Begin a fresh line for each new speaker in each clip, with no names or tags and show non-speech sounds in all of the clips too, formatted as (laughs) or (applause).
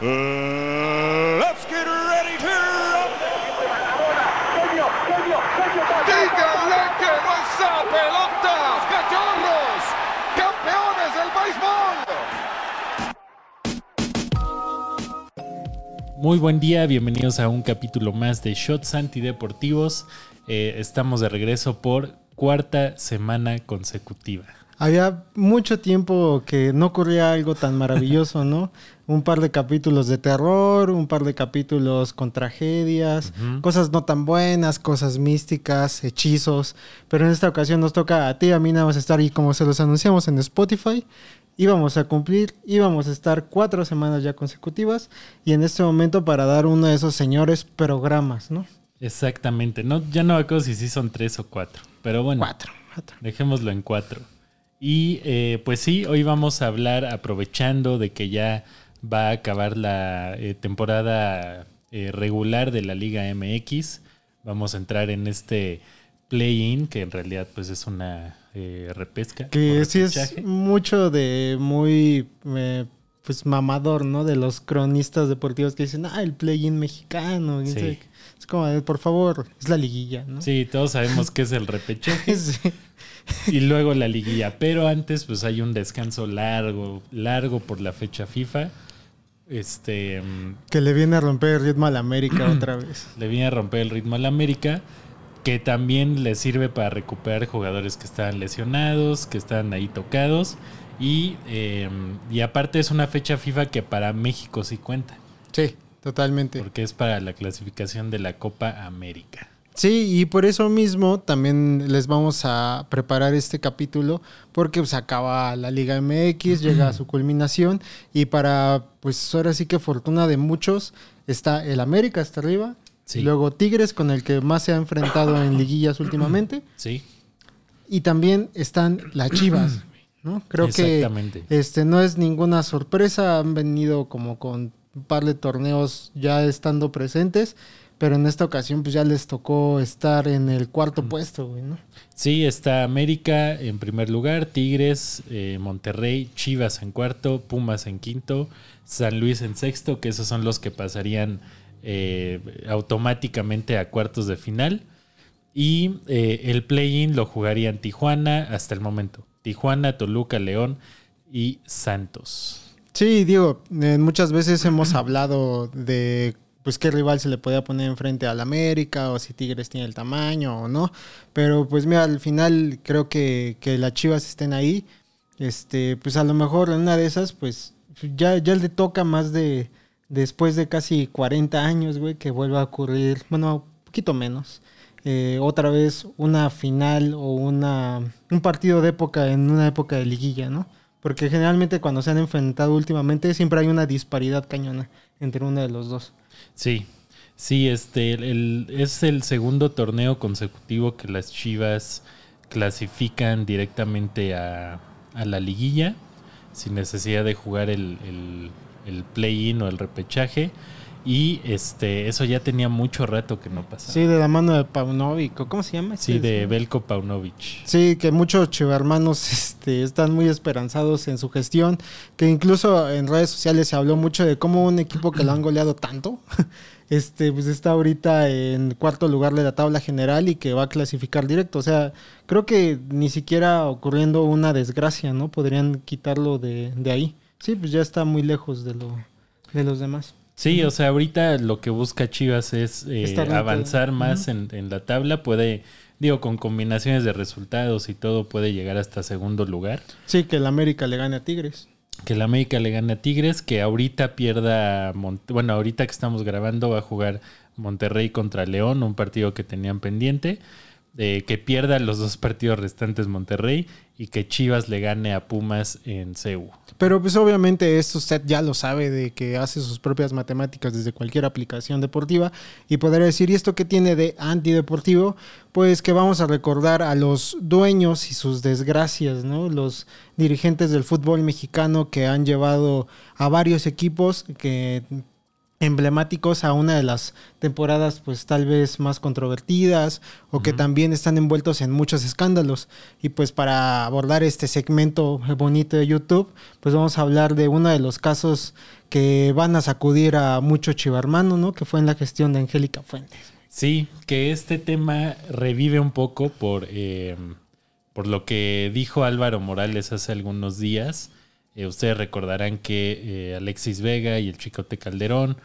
Let's get ready to
¡Díganle que no esa pelota! ¡Cachorros! ¡Campeones del béisbol!
Muy buen día, bienvenidos a un capítulo más de Shots Antideportivos. Eh, estamos de regreso por cuarta semana consecutiva.
Había mucho tiempo que no ocurría algo tan maravilloso, ¿no? (laughs) Un par de capítulos de terror, un par de capítulos con tragedias, cosas no tan buenas, cosas místicas, hechizos. Pero en esta ocasión nos toca a ti, a mí nada más estar ahí como se los anunciamos en Spotify. Íbamos a cumplir, íbamos a estar cuatro semanas ya consecutivas y en este momento para dar uno de esos señores programas, ¿no?
Exactamente, no, ya no me acuerdo si sí son tres o cuatro, pero bueno,
Cuatro. cuatro.
dejémoslo en cuatro. Y eh, pues sí, hoy vamos a hablar aprovechando de que ya va a acabar la eh, temporada eh, regular de la Liga MX. Vamos a entrar en este play-in, que en realidad pues es una eh, repesca.
Que sí es mucho de muy eh, pues mamador, ¿no? De los cronistas deportivos que dicen, ah, el play-in mexicano.
Sí.
Es como, por favor, es la liguilla, ¿no?
Sí, todos sabemos que es el (laughs) repechaje.
Sí. (laughs)
y luego la liguilla. Pero antes, pues hay un descanso largo, largo por la fecha FIFA. Este mm,
Que le viene a romper el ritmo a la América (clears throat) otra vez.
le viene a romper el ritmo al América. Que también le sirve para recuperar jugadores que estaban lesionados, que estaban ahí tocados. Y, eh, y aparte es una fecha FIFA que para México sí cuenta.
Sí, totalmente.
Porque es para la clasificación de la Copa América.
Sí, y por eso mismo también les vamos a preparar este capítulo porque pues acaba la Liga MX, llega a su culminación y para pues ahora sí que fortuna de muchos está el América hasta arriba,
Sí.
luego Tigres con el que más se ha enfrentado en liguillas últimamente
Sí,
y también están las Chivas, ¿no? Creo que este no es ninguna sorpresa, han venido como con un par de torneos ya estando presentes, pero en esta ocasión pues ya les tocó estar en el cuarto puesto, güey, ¿no?
Sí, está América en primer lugar, Tigres, eh, Monterrey, Chivas en cuarto, Pumas en quinto, San Luis en sexto, que esos son los que pasarían eh, automáticamente a cuartos de final. Y eh, el play-in lo jugarían Tijuana hasta el momento. Tijuana, Toluca, León y Santos.
Sí, digo, muchas veces hemos (clears throat) hablado de pues qué rival se le podía poner enfrente al América o si Tigres tiene el tamaño o no, pero pues mira, al final creo que, que las Chivas estén ahí, este, pues a lo mejor en una de esas pues ya, ya le toca más de después de casi 40 años, güey, que vuelva a ocurrir, bueno, un poquito menos. eh, otra vez una final o una un partido de época en una época de liguilla, ¿no? Porque generalmente cuando se han enfrentado últimamente siempre hay una disparidad cañona entre uno de los dos.
Sí, sí, este el- es el segundo torneo consecutivo que las Chivas clasifican directamente a, a la liguilla sin necesidad de jugar el, el- el play-in o el repechaje. Y este eso ya tenía mucho rato que no pasaba.
Sí, de la mano de Paunovic, ¿o ¿cómo se llama?
Sí, de Belko Paunovic.
Sí, que muchos chivermanos (laughs) este, están muy esperanzados en su gestión, que incluso en redes sociales se habló mucho de cómo un equipo que lo han goleado tanto, (laughs) este, pues está ahorita en cuarto lugar de la tabla general y que va a clasificar directo. O sea, creo que ni siquiera ocurriendo una desgracia, ¿no? Podrían quitarlo de, de ahí. Sí, pues ya está muy lejos de, lo, de los demás.
Sí, o sea, ahorita lo que busca Chivas es eh, avanzar más en, en la tabla. Puede, digo, con combinaciones de resultados y todo, puede llegar hasta segundo lugar.
Sí, que el América le gane a Tigres.
Que el América le gane a Tigres, que ahorita pierda, Mon- bueno, ahorita que estamos grabando va a jugar Monterrey contra León, un partido que tenían pendiente, eh, que pierda los dos partidos restantes Monterrey y que Chivas le gane a Pumas en CEU.
Pero pues obviamente esto usted ya lo sabe de que hace sus propias matemáticas desde cualquier aplicación deportiva y podrá decir, ¿y esto qué tiene de antideportivo? Pues que vamos a recordar a los dueños y sus desgracias, ¿no? Los dirigentes del fútbol mexicano que han llevado a varios equipos que emblemáticos a una de las temporadas pues tal vez más controvertidas o que también están envueltos en muchos escándalos. Y pues para abordar este segmento bonito de YouTube pues vamos a hablar de uno de los casos que van a sacudir a mucho chivarmano no que fue en la gestión de Angélica Fuentes.
Sí que este tema revive un poco por eh, por lo que dijo Álvaro Morales hace algunos días eh, ustedes recordarán que eh, Alexis Vega y el Chicote Calderón,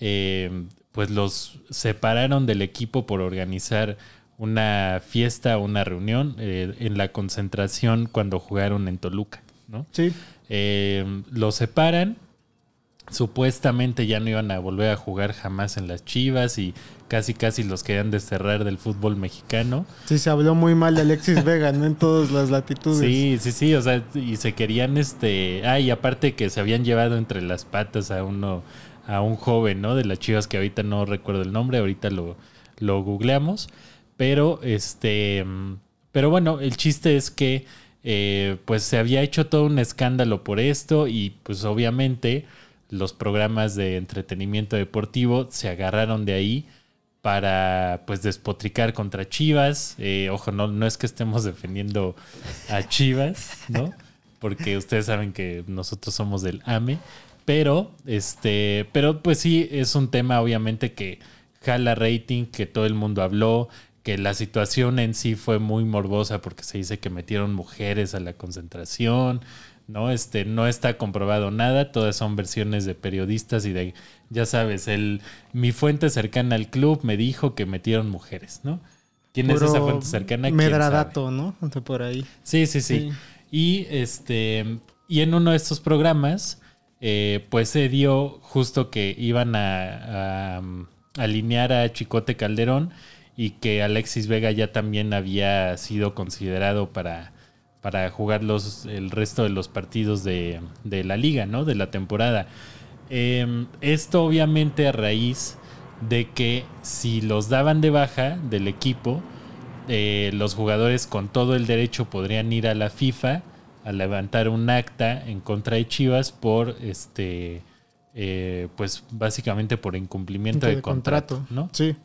eh, pues los separaron del equipo por organizar una fiesta, una reunión en la concentración cuando jugaron en Toluca, ¿no?
Sí.
los separan supuestamente ya no iban a volver a jugar jamás en las Chivas y casi casi los querían desterrar del fútbol mexicano.
Sí, se habló muy mal de Alexis (laughs) Vega, ¿no? En todas las latitudes.
Sí, sí, sí, o sea, y se querían este, ah, y aparte que se habían llevado entre las patas a uno a un joven, ¿no? De las Chivas que ahorita no recuerdo el nombre, ahorita lo lo googleamos, pero este pero bueno, el chiste es que eh, pues se había hecho todo un escándalo por esto y pues obviamente los programas de entretenimiento deportivo se agarraron de ahí para pues despotricar contra Chivas. Eh, ojo, no, no es que estemos defendiendo a Chivas, ¿no? Porque ustedes saben que nosotros somos del AME. Pero, este, pero pues sí, es un tema obviamente que jala rating, que todo el mundo habló, que la situación en sí fue muy morbosa porque se dice que metieron mujeres a la concentración, ¿no? Este, no está comprobado nada, todas son versiones de periodistas y de, ya sabes, el, mi fuente cercana al club me dijo que metieron mujeres, ¿no? ¿Quién es esa fuente cercana?
Medradato, ¿no? Por ahí.
Sí, sí, sí, Y este, y en uno de estos programas, eh, pues se dio justo que iban a, a alinear a Chicote Calderón y que Alexis Vega ya también había sido considerado para para jugar los, el resto de los partidos de, la liga, ¿no? De la temporada. Em, esto obviamente a raíz de que si los daban de baja del equipo, eh, los jugadores con todo el derecho podrían ir a la FIFA a levantar un acta en contra de Chivas por este eh, pues básicamente por incumplimiento de, contrato, ¿no?
Sí,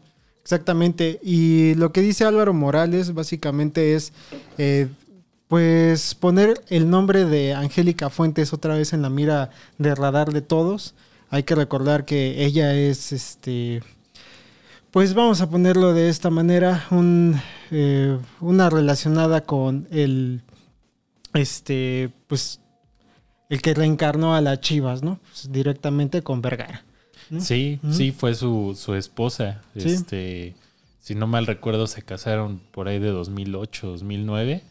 exactamente. Y lo que dice Álvaro Morales básicamente es eh, pues poner el nombre de Angélica Fuentes otra vez en la mira de radar de todos. Hay que recordar que ella es, este, pues vamos a ponerlo de esta manera, un, eh, una relacionada con el, este, pues, el que reencarnó a las Chivas, ¿no? Pues, directamente con Vergara.
Sí, sí, fue su, su esposa. Este, si no mal recuerdo, se casaron por ahí de 2008, 2009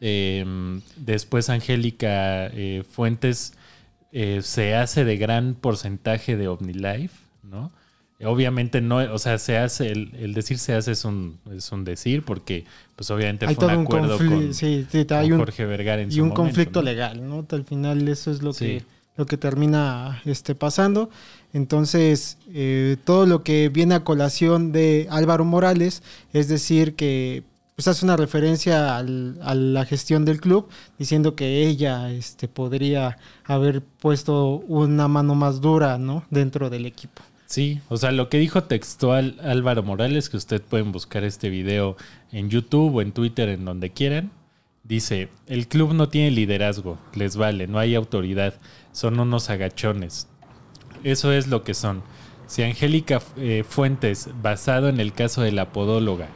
Em, después Angélica eh, Fuentes eh, se hace de gran porcentaje de OmniLife, ¿no? Obviamente no, o sea, se hace, el, decir se hace es un, es un decir, porque pues obviamente fue un acuerdo con, Jorge Vergara en
y un conflicto legal, ¿no? Al final eso es lo que lo que termina este, pasando. Entonces, eh, todo lo que viene a colación de Álvaro Morales, es decir, que pues hace una referencia a la gestión del club, diciendo que ella este, podría haber puesto una mano más dura ¿no? dentro del equipo.
Sí, o sea, lo que dijo textual Álvaro Morales, que usted pueden buscar este video en YouTube o en Twitter, en donde quieran, dice, el club no tiene liderazgo, les vale, no hay autoridad, son unos agachones. Eso es lo que son. Si Angélica eh, Fuentes, basado en el caso de la podóloga,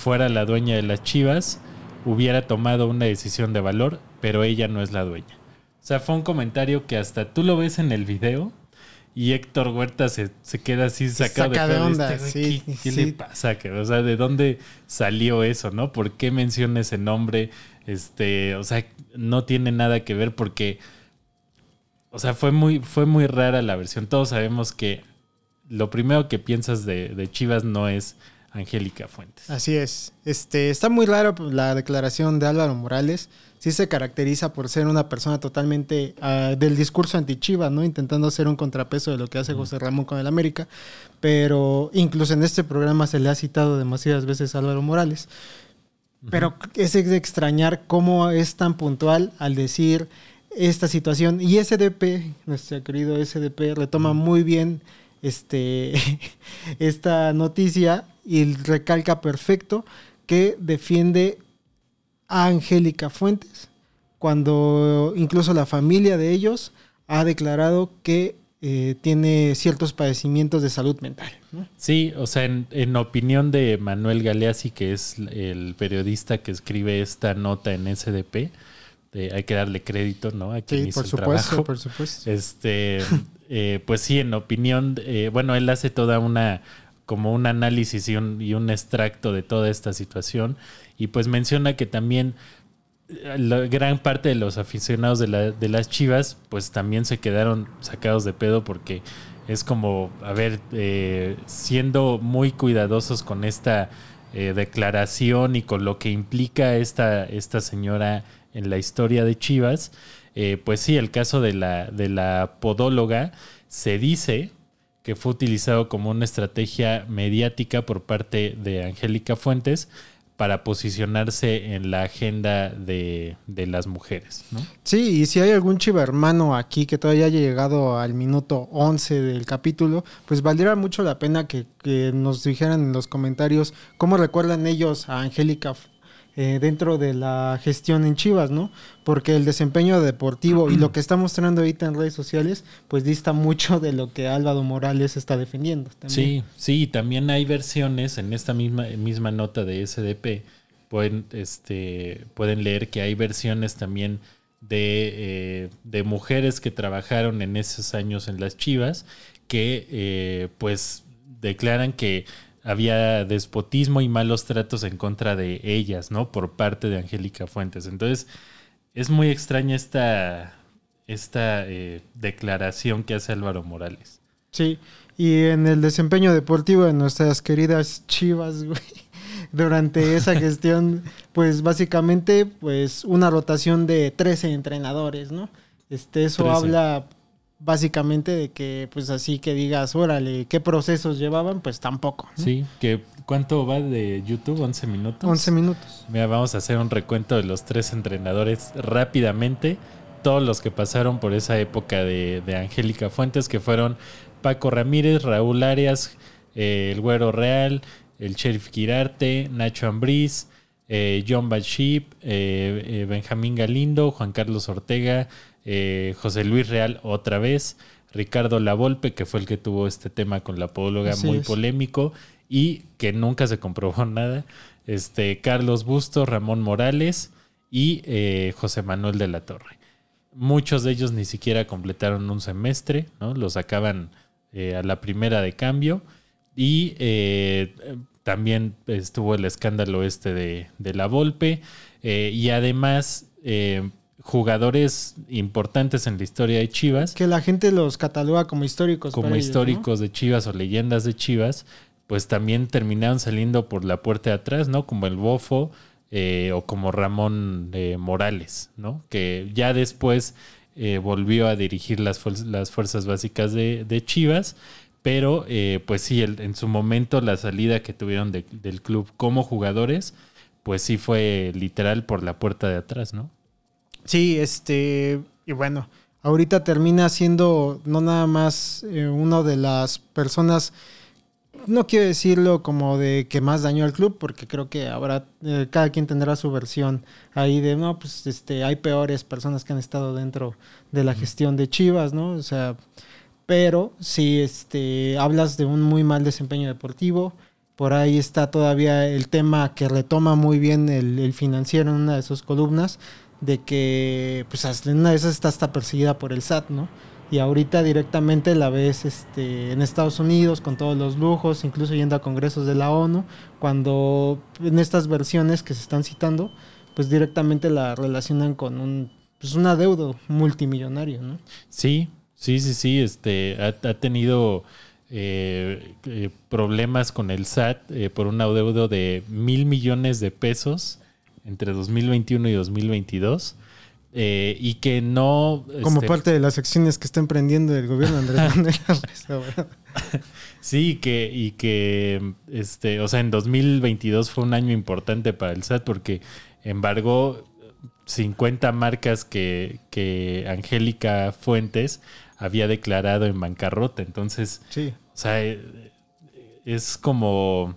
fuera la dueña de las Chivas, hubiera tomado una decisión de valor, pero ella no es la dueña. O sea, fue un comentario que hasta tú lo ves en el video y Héctor Huerta se, queda así sacado
de, onda.
¿Qué, le pasa? O sea, ¿de dónde salió eso, no? ¿Por qué menciona ese nombre? Este, o sea, no tiene nada que ver porque, o sea, fue muy, fue muy rara la versión. Todos sabemos que lo primero que piensas de, de Chivas no es Angélica Fuentes.
Así es. Este, está muy raro la declaración de Álvaro Morales. Sí se caracteriza por ser una persona totalmente ah, del discurso anti-Chiva, ¿no? Intentando hacer un contrapeso de lo que hace José Ramón con el América. Pero incluso en este programa se le ha citado demasiadas veces a Álvaro Morales. Pero es de extrañar cómo es tan puntual al decir esta situación. Y SDP, nuestro querido SDP, retoma muy bien este, (laughs) esta noticia y recalca perfecto que defiende a Angélica Fuentes cuando incluso la familia de ellos ha declarado que eh, tiene ciertos padecimientos de salud mental.
Sí, o sea, en, opinión de Manuel Galeazzi, que es el periodista que escribe esta nota en SDP, hay que darle crédito, ¿no? A quien
sí, por supuesto, por supuesto.
Este, (laughs) eh, pues sí, en opinión, eh, bueno, él hace toda una como un análisis y un, extracto de toda esta situación y pues menciona que también la gran parte de los aficionados de, las Chivas, pues también se quedaron sacados de pedo porque es como, a ver, eh, siendo muy cuidadosos con esta eh, declaración y con lo que implica esta, esta señora en la historia de Chivas, eh, pues sí, el caso de la, de la podóloga se dice que fue utilizado como una estrategia mediática por parte de Angélica Fuentes para posicionarse en la agenda de, las mujeres. ¿no?
Sí, y si hay algún chiva hermano aquí que todavía haya llegado al minuto 11 del capítulo, pues valdría mucho la pena que, que nos dijeran en los comentarios cómo recuerdan ellos a Angélica eh, dentro de la gestión en Chivas, ¿no? Porque el desempeño deportivo y lo que está mostrando ahorita en redes sociales, pues dista mucho de lo que Álvaro Morales está defendiendo.
Sí, sí, también hay versiones en esta misma, misma nota de SDP, pueden, este, pueden leer que hay versiones también de, eh, de mujeres que trabajaron en esos años en las Chivas, que eh, pues declaran que había despotismo y malos tratos en contra de ellas, ¿no? Por parte de Angélica Fuentes. Entonces, es muy extraña esta, esta eh, declaración que hace Álvaro Morales.
Sí, y en el desempeño deportivo de nuestras queridas Chivas, (laughs) güey, durante esa gestión, pues básicamente, pues una rotación de 13 entrenadores, ¿no? Este, eso habla básicamente de que pues así que digas, órale, ¿qué procesos llevaban? Pues tampoco.
Sí, que ¿cuánto va de YouTube? ¿11 minutos?
11 minutos.
Mira, vamos a hacer un recuento de los tres entrenadores rápidamente, todos los que pasaron por esa época de, Angélica Fuentes, que fueron Paco Ramírez, Raúl Arias, eh, el Güero Real, el Sheriff Quirarte, Nacho Ambriz, eh, John Bachip, eh, Benjamín Galindo, Juan Carlos Ortega, eh, José Luis Real otra vez, Ricardo Lavolpe, que fue el que tuvo este tema con la podóloga muy polémico y que nunca se comprobó (laughs) nada, este, Carlos Bustos, Ramón Morales y eh, José Manuel de la Torre. Muchos de ellos ni siquiera completaron un semestre, ¿no? Los sacaban eh, a la primera de cambio y también estuvo el escándalo este de, de la Volpe y además jugadores importantes en la historia de Chivas.
Que la gente los cataloga como históricos.
Como históricos de Chivas o leyendas de Chivas, pues también terminaron saliendo por la puerta de atrás, ¿no? Como el Bofo eh, o como Ramón eh, Morales, ¿no? Que ya después eh, volvió a dirigir las, las fuerzas básicas de, Chivas. Pero pues sí, en su momento la salida que tuvieron del club como jugadores, pues sí fue literal por la puerta de atrás, ¿no?
Sí, este, y bueno, ahorita termina siendo no nada más eh, una de las personas, no quiero decirlo como de que más dañó al club, porque creo que ahora eh, cada quien tendrá su versión ahí de, no, pues este, hay peores personas que han estado dentro de la gestión de Chivas, ¿no? O sea, pero si este, hablas de un muy mal desempeño deportivo, por ahí está todavía el tema que retoma muy bien el, el financiero en una de sus columnas, de que pues una de esas está hasta perseguida por el SAT, ¿no? Y ahorita directamente la ves este, en Estados Unidos con todos los lujos, incluso yendo a congresos de la ONU, cuando en estas versiones que se están citando, pues directamente la relacionan con un pues un adeudo multimillonario, ¿no?
Sí, sí, sí, sí, este, ha, tenido eh, eh, problemas con el SAT eh, por un adeudo de mil millones de pesos entre 2021 y 2022. Eh, y que no...
Como este, parte de las acciones que está emprendiendo el gobierno Andrés (laughs) Manuel (laughs)
Sí, que, y que, este, o sea, en 2022 fue un año importante para el SAT porque embargó 50 marcas que, que Angélica Fuentes había declarado en bancarrota. Entonces,
sí.
o sea, eh, es como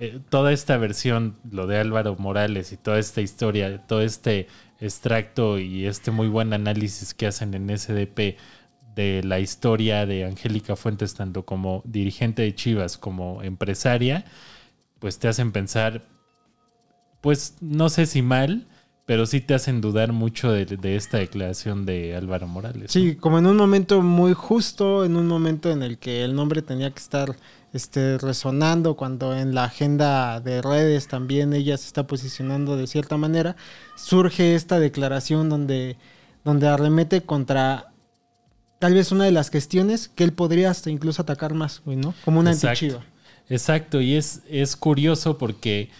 eh, toda esta versión, lo de Álvaro Morales y toda esta historia, todo este extracto y este muy buen análisis que hacen en SDP de la historia de Angélica Fuentes, tanto como dirigente de Chivas como empresaria, pues te hacen pensar, pues no sé si mal, pero sí te hacen dudar mucho de, de esta declaración de Álvaro Morales.
Sí, como en un momento muy justo, en un momento en el que el nombre tenía que estar este, resonando, cuando en la agenda de redes también ella se está posicionando de cierta manera, surge esta declaración donde, donde arremete contra tal vez una de las cuestiones que él podría hasta incluso atacar más, ¿no? Como una
Exacto.
antichiva.
Exacto, y es, es curioso porque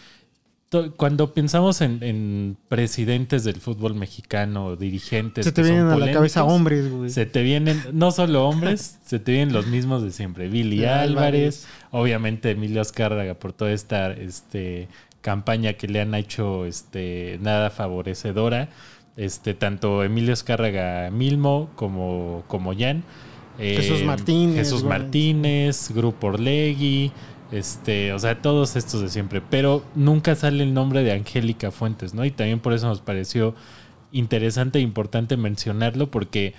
cuando pensamos en, en presidentes del fútbol mexicano, dirigentes,
Se te vienen a la cabeza hombres, güey.
Se te vienen, no solo hombres, (laughs) se te vienen los mismos de siempre. Billy Álvarez, obviamente Emilio Azcárraga por toda esta este, campaña que le han hecho este, nada favorecedora. Este, tanto Emilio Azcárraga Milmo como, como Jan.
Jesús
Eh,
Martínez,
Jesús
güey.
Martínez, Grupo Orlegui, este, o sea, todos estos de siempre. Pero nunca sale el nombre de Angélica Fuentes, ¿no? Y también por eso nos pareció interesante e importante mencionarlo porque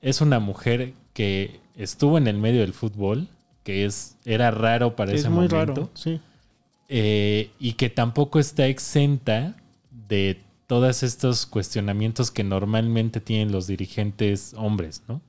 es una mujer que estuvo en el medio del fútbol, que es, era raro para
es
ese
muy
momento,
raro, sí.
eh, y que tampoco está exenta de todos estos cuestionamientos que normalmente tienen los dirigentes hombres, ¿no?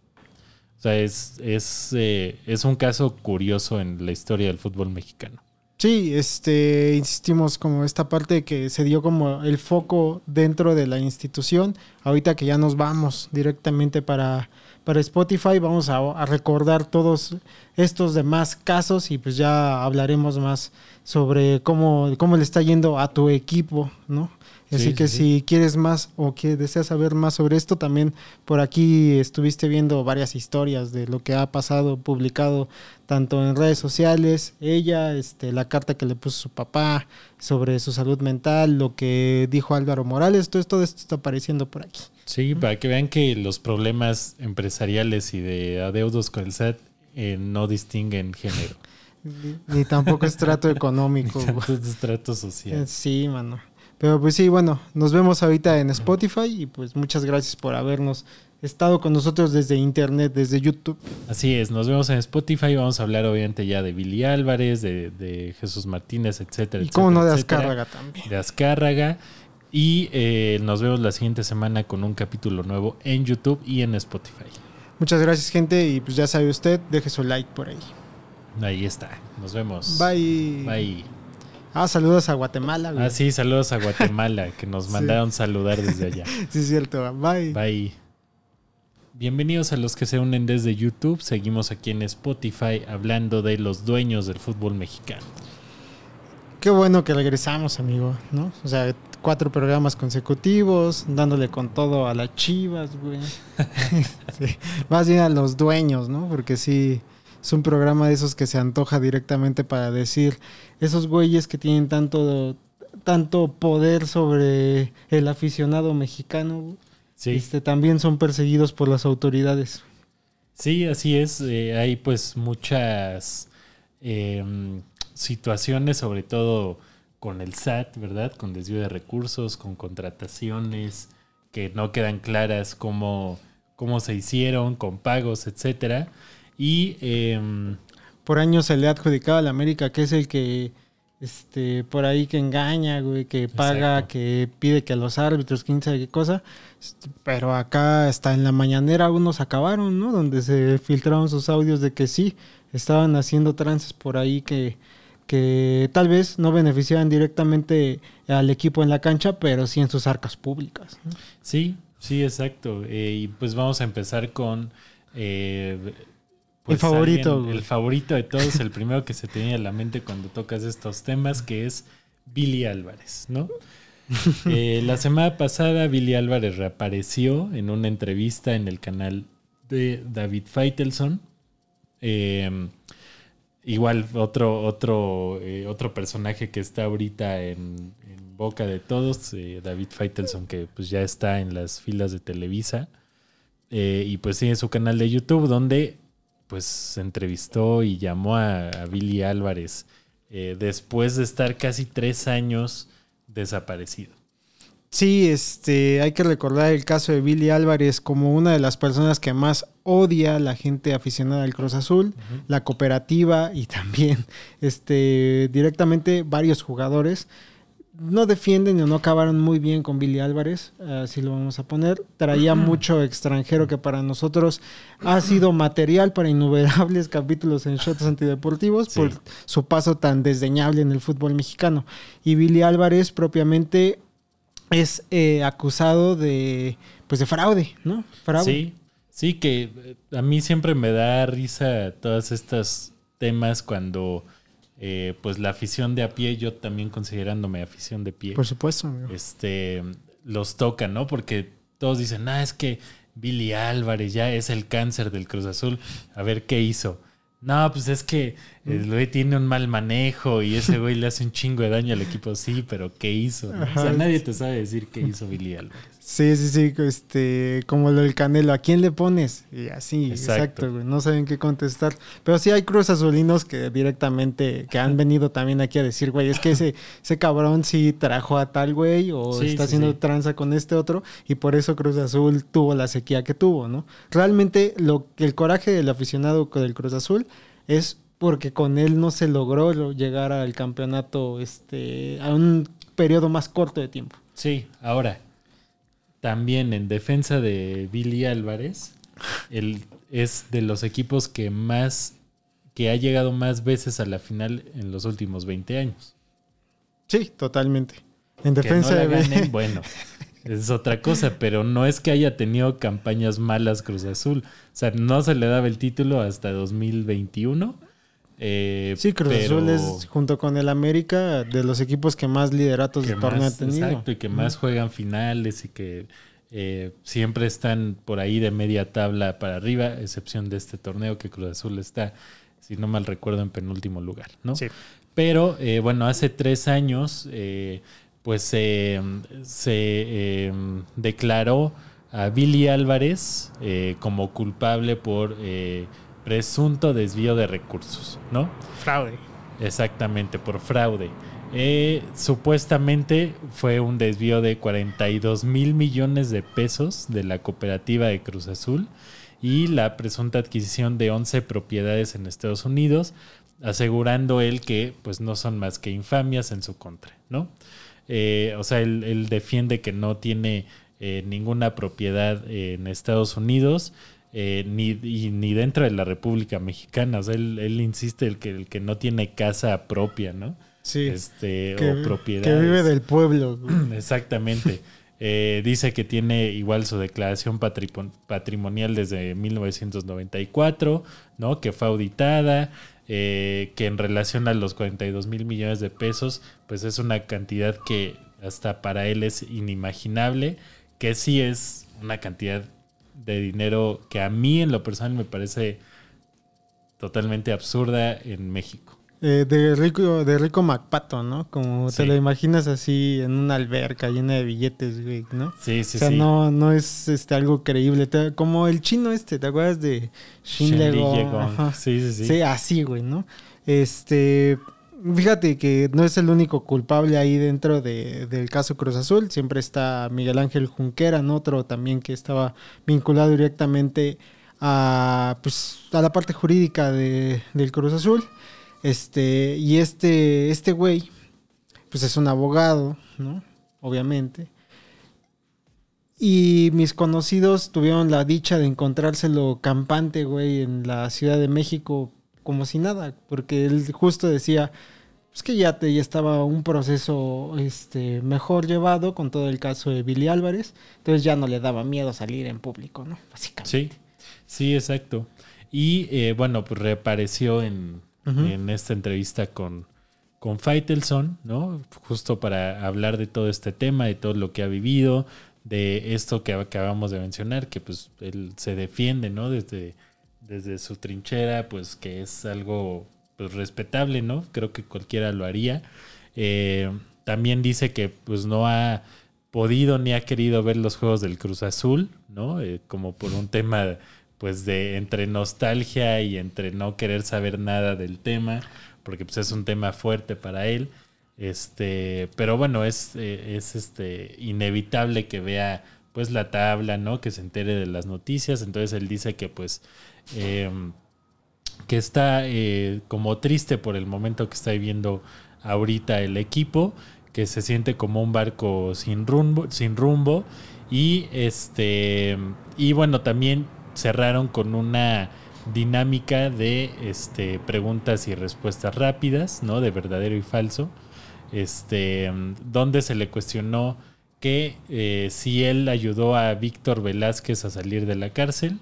O sea, es, es, eh, es un caso curioso en la historia del fútbol mexicano.
Sí, este, insistimos como esta parte que se dio como el foco dentro de la institución. Ahorita que ya nos vamos directamente para, para Spotify, vamos a, a recordar todos estos demás casos y pues ya hablaremos más sobre cómo, cómo le está yendo a tu equipo, ¿no? Así
Sí,
que
sí,
si quieres más o que deseas saber más sobre esto, también por aquí estuviste viendo varias historias de lo que ha pasado, publicado tanto en redes sociales, ella, este, la carta que le puso su papá sobre su salud mental, lo que dijo Álvaro Morales, todo, todo esto está apareciendo por aquí.
Sí, para que vean que los problemas empresariales y de adeudos con el SAT eh, no distinguen género. (laughs)
Ni, ni tampoco es trato (laughs) económico. güey.
Tanto es trato social.
Sí, mano. Pero pues sí, bueno, nos vemos ahorita en Spotify y pues muchas gracias por habernos estado con nosotros desde internet, desde YouTube.
Así es, nos vemos en Spotify. Vamos a hablar obviamente ya de Billy Álvarez, de, de Jesús Martínez, etcétera.
Y cómo no de
etcétera,
Azcárraga también.
De Azcárraga. Y eh, nos vemos la siguiente semana con un capítulo nuevo en YouTube y en Spotify.
Muchas gracias, gente. Y pues ya sabe usted, deje su like por ahí.
Ahí está. Nos vemos.
Bye.
Bye.
Ah, saludos a Guatemala. güey.
Ah, sí, saludos a Guatemala, que nos (laughs)
Sí.
mandaron saludar desde allá. (laughs)
Sí, es cierto. Bye.
Bye. Bienvenidos a los que se unen desde YouTube. Seguimos aquí en Spotify hablando de los dueños del fútbol mexicano.
Qué bueno que regresamos, amigo, ¿no? O sea, cuatro programas consecutivos, dándole con todo a las chivas, güey. (laughs) Sí. Más bien a los dueños, ¿no? Porque sí, es un programa de esos que se antoja directamente para decir, esos güeyes que tienen tanto, tanto poder sobre el aficionado mexicano,
Sí,
este, también son perseguidos por las autoridades.
sí así es. Eh, hay pues muchas em, situaciones, sobre todo con el SAT, ¿verdad? Con desvío de recursos, con contrataciones que no quedan claras cómo, cómo se hicieron, con pagos, etcétera. Y em,
por años se le ha adjudicado a la América, que es el que, este, por ahí que engaña, güey, que paga,
Exacto.
que pide que a los árbitros, quién sabe qué cosa. Este, Pero acá, hasta en la mañanera, unos acabaron, ¿no? Donde se filtraron sus audios de que sí, estaban haciendo trances por ahí que, que tal vez no beneficiaban directamente al equipo en la cancha, pero sí en sus arcas públicas. ¿no?
Sí, sí, exacto. Eh, y pues vamos a empezar con... eh,
El favorito,
alguien-
güey.
el favorito de todos, el primero que se te viene a la mente cuando tocas estos temas, que es Billy Álvarez, ¿no? (laughs) Eh, la semana pasada Billy Álvarez reapareció en una entrevista en el canal de David Feitelson. Eh, igual otro, otro, eh, otro personaje que está ahorita en, en boca de todos, eh, David Feitelson, que pues ya está en las filas de Televisa. Y pues tiene su canal de YouTube donde pues entrevistó y llamó a, a Billy Álvarez eh, después de estar casi tres años desaparecido.
Sí, este, hay que recordar el caso de Billy Álvarez como una de las personas que más odia a la gente aficionada al Cruz Azul, la cooperativa y (laughs) también este, directamente varios jugadores no defienden o no acabaron muy bien con Billy Álvarez, así lo vamos a poner. Traía mucho extranjero que para nosotros ha sido material para innumerables capítulos en shots antideportivos
Sí.
por su paso tan desdeñable en el fútbol mexicano. Y Billy Álvarez propiamente es eh, acusado de pues de fraude, ¿no? Fraude.
Sí, sí, que eh, a mí siempre me da risa todos estos temas cuando eh, pues la afición de a pie, yo también considerándome afición de pie,
Por supuesto, amigo.
este los tocan, ¿no? Porque todos dicen, ah, es que Billy Álvarez ya es el cáncer del Cruz Azul. A ver qué hizo. No, pues es que el güey tiene un mal manejo y ese güey le hace un chingo de daño al equipo. Sí, pero ¿qué hizo? no? O sea, nadie te sabe decir qué hizo Billy Álvarez.
Sí, sí, sí, este, como lo del Canelo, ¿a quién le pones? Y así,
Exacto.
güey, no saben qué contestar. Pero sí hay Cruz Azulinos que directamente, que han venido también aquí a decir, güey, es que ese, (laughs) ese cabrón sí trajo a tal güey o
Sí,
está
sí,
haciendo
sí.
tranza con este otro y por eso Cruz Azul tuvo la sequía que tuvo, ¿no? Realmente lo el coraje del aficionado con el Cruz Azul es porque con él no se logró lo- llegar al campeonato este a un periodo más corto de tiempo.
Sí, ahora, también en defensa de Billy Álvarez, él es de los equipos que más, que ha llegado más veces a la final en los últimos 20 años.
Sí, totalmente. En
Que
defensa
no la
de
ganen, bueno, es otra cosa, pero no es que haya tenido campañas malas Cruz Azul. O sea, no se le daba el título hasta 2021. Eh,
Sí, Cruz
pero
Azul es junto con el América de los equipos que más lideratos
que
de torneo
más-
ha tenido.
Exacto, y que más juegan finales y que eh, siempre están por ahí de media tabla para arriba, excepción de este torneo que Cruz Azul está, si no mal recuerdo, en penúltimo lugar, ¿no?
Sí.
Pero eh, bueno, hace tres años, eh, pues eh, se eh, declaró a Billy Álvarez eh, como culpable por eh, presunto desvío de recursos, ¿no?
Fraude.
Exactamente, por fraude. Eh, supuestamente fue un desvío de 42 mil millones de pesos de la cooperativa de Cruz Azul y la presunta adquisición de 11 propiedades en Estados Unidos, asegurando él que pues no son más que infamias en su contra, ¿no? Eh, o sea, él, él defiende que no tiene eh, ninguna propiedad en Estados Unidos eh, ni, y ni dentro de la República Mexicana. O sea, él, él insiste el que, el que no tiene casa propia, ¿no?
Sí.
Este,
que,
o propiedad.
que vive del pueblo. (clears throat)
Exactamente. Eh, dice que tiene igual su declaración patri- patrimonial desde 1994, ¿no? Que fue auditada, eh, que en relación a los 42 mil millones de pesos, pues es una cantidad que hasta para él es inimaginable, que sí es una cantidad de dinero que a mí en lo personal me parece totalmente absurda en México.
Eh, de rico, de rico Macpato, ¿no? Como
Sí.
te lo imaginas así en una alberca llena de billetes, güey, ¿no?
Sí, sí,
o sea,
sí.
no, no es este algo creíble. Te- como el chino este, ¿te acuerdas de Shin.
Sí, sí, sí.
Sí, así, güey, ¿no? Este, fíjate que no es el único culpable ahí dentro de- del caso Cruz Azul. Siempre está Miguel Ángel Junquera. Otro también que estaba vinculado directamente a, pues, a la parte jurídica de- del Cruz Azul. Este, y este, este güey, pues es un abogado, ¿no? Obviamente. Y mis conocidos tuvieron la dicha de encontrárselo campante, güey, en la Ciudad de México, como si nada, porque él justo decía, pues que ya, te, ya estaba un proceso este, mejor llevado con todo el caso de Billy Álvarez, entonces ya no le daba miedo salir en público, ¿no? Básicamente.
Sí, sí, exacto. Y eh, bueno, pues reapareció en, en esta entrevista con, con Faitelson, ¿no? Justo para hablar de todo este tema, de todo lo que ha vivido, de esto que acabamos de mencionar, que pues él se defiende, ¿no? Desde, desde su trinchera, pues que es algo pues, respetable, ¿no? Creo que cualquiera lo haría. Eh, también dice que pues no ha podido ni ha querido ver los juegos del Cruz Azul, ¿no? Eh, como por un tema pues de entre nostalgia y entre no querer saber nada del tema, porque pues es un tema fuerte para él. Este, pero bueno, es, eh, es este inevitable que vea pues la tabla, ¿no? Que se entere de las noticias. Entonces él dice que pues em, que está eh, como triste por el momento que está viviendo ahorita el equipo, que se siente como un barco sin rumbo, sin rumbo. Y este. Y bueno, también cerraron con una dinámica de este, preguntas y respuestas rápidas, ¿no? De verdadero y falso. Este, donde se le cuestionó que eh, si él ayudó a Víctor Velázquez a salir de la cárcel,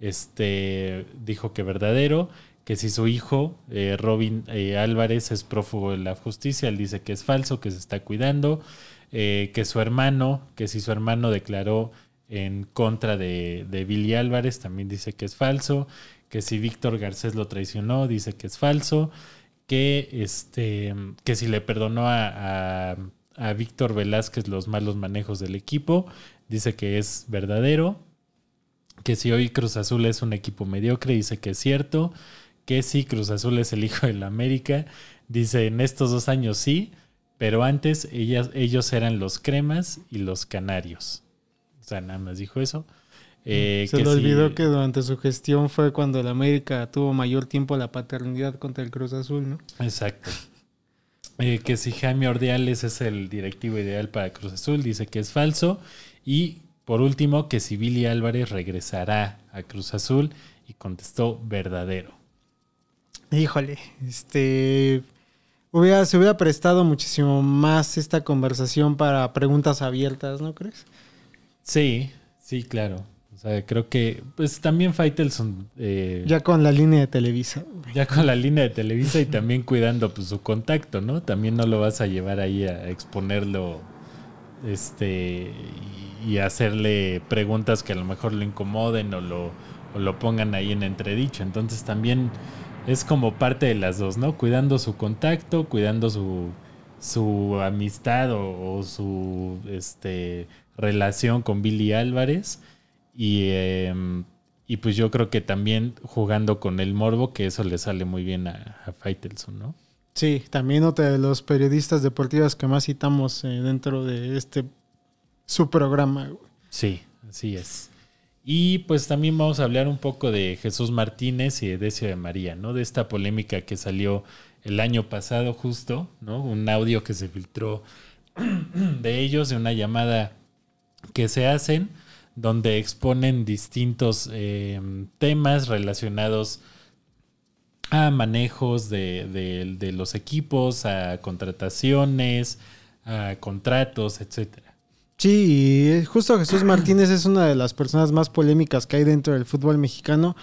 este, dijo que verdadero, que si su hijo, eh, Robin eh, Álvarez, es prófugo de la justicia, él dice que es falso, que se está cuidando, que su hermano, que si su hermano declaró en contra de, de, Billy Álvarez, también dice que es falso, que si Víctor Garcés lo traicionó, dice que es falso, que, este, que si le perdonó a, a, Víctor Velázquez los malos manejos del equipo, dice que es verdadero, que si hoy Cruz Azul es un equipo mediocre, dice que es cierto, que si Cruz Azul es el hijo de la América, dice en estos dos años sí, pero antes ellas, ellos eran los cremas y los canarios. O sea, nada más dijo eso.
Eh, Se le olvidó que durante su gestión fue cuando el América tuvo mayor tiempo la paternidad contra el Cruz Azul, ¿no?
Exacto. Eh, que si Jaime Ordiales es el directivo ideal para Cruz Azul, dice que es falso. Y por último, que si Billy Álvarez regresará a Cruz Azul y contestó verdadero.
Híjole, este hubiera, se hubiera prestado muchísimo más esta conversación para preguntas abiertas, ¿no crees?
Sí, sí, claro. O sea, creo que pues también Faitelson...
Eh, ya con la línea de Televisa.
Ya con la línea de Televisa y también cuidando pues, su contacto, ¿no? También no lo vas a llevar ahí a exponerlo este y, hacerle preguntas que a lo mejor lo incomoden o lo, o lo pongan ahí en entredicho. Entonces también es como parte de las dos, ¿no? Cuidando su contacto, cuidando su, su amistad o, su este relación con Billy Álvarez. Y, em, y pues yo creo que también jugando con el morbo, que eso le sale muy bien a, Faitelson, ¿no?
Sí, también otro de los periodistas deportivos que más citamos eh, dentro de este su programa.
Sí, así es. Y pues también vamos a hablar un poco de Jesús Martínez y de Decio de María, ¿no? De esta polémica que salió el año pasado justo, ¿no? Un audio que se filtró (clears throat) de ellos, de una llamada que se hacen donde exponen distintos eh, temas relacionados a manejos de, de, los equipos, a contrataciones, a contratos, etcétera.
Sí, justo Jesús (clears throat) Martínez es una de las personas más polémicas que hay dentro del fútbol mexicano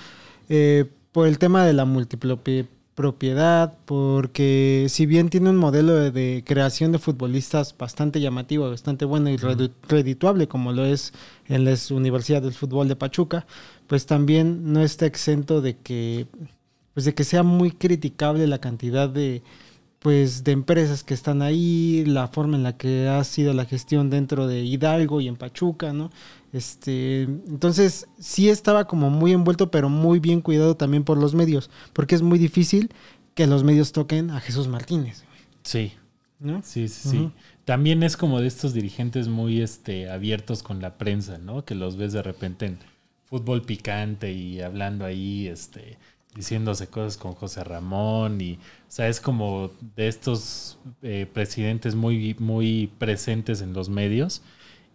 eh, por el tema de la multiplicidad propiedad, porque si bien tiene un modelo de, creación de futbolistas bastante llamativo, bastante bueno y redituable, como lo es en la Universidad del Fútbol de Pachuca, pues también no está exento de que, pues de que sea muy criticable la cantidad de, pues de empresas que están ahí, la forma en la que ha sido la gestión dentro de Hidalgo y en Pachuca, ¿no? Este, entonces sí estaba como muy envuelto, pero muy bien cuidado también por los medios, porque es muy difícil que los medios toquen a Jesús Martínez.
Sí. ¿No? Sí, sí, sí. También es como de estos dirigentes muy este, abiertos con la prensa, ¿no? Que los ves de repente en fútbol picante y hablando ahí, este, diciéndose cosas con José Ramón y, o sea, es como de estos eh, presidentes muy, muy presentes en los medios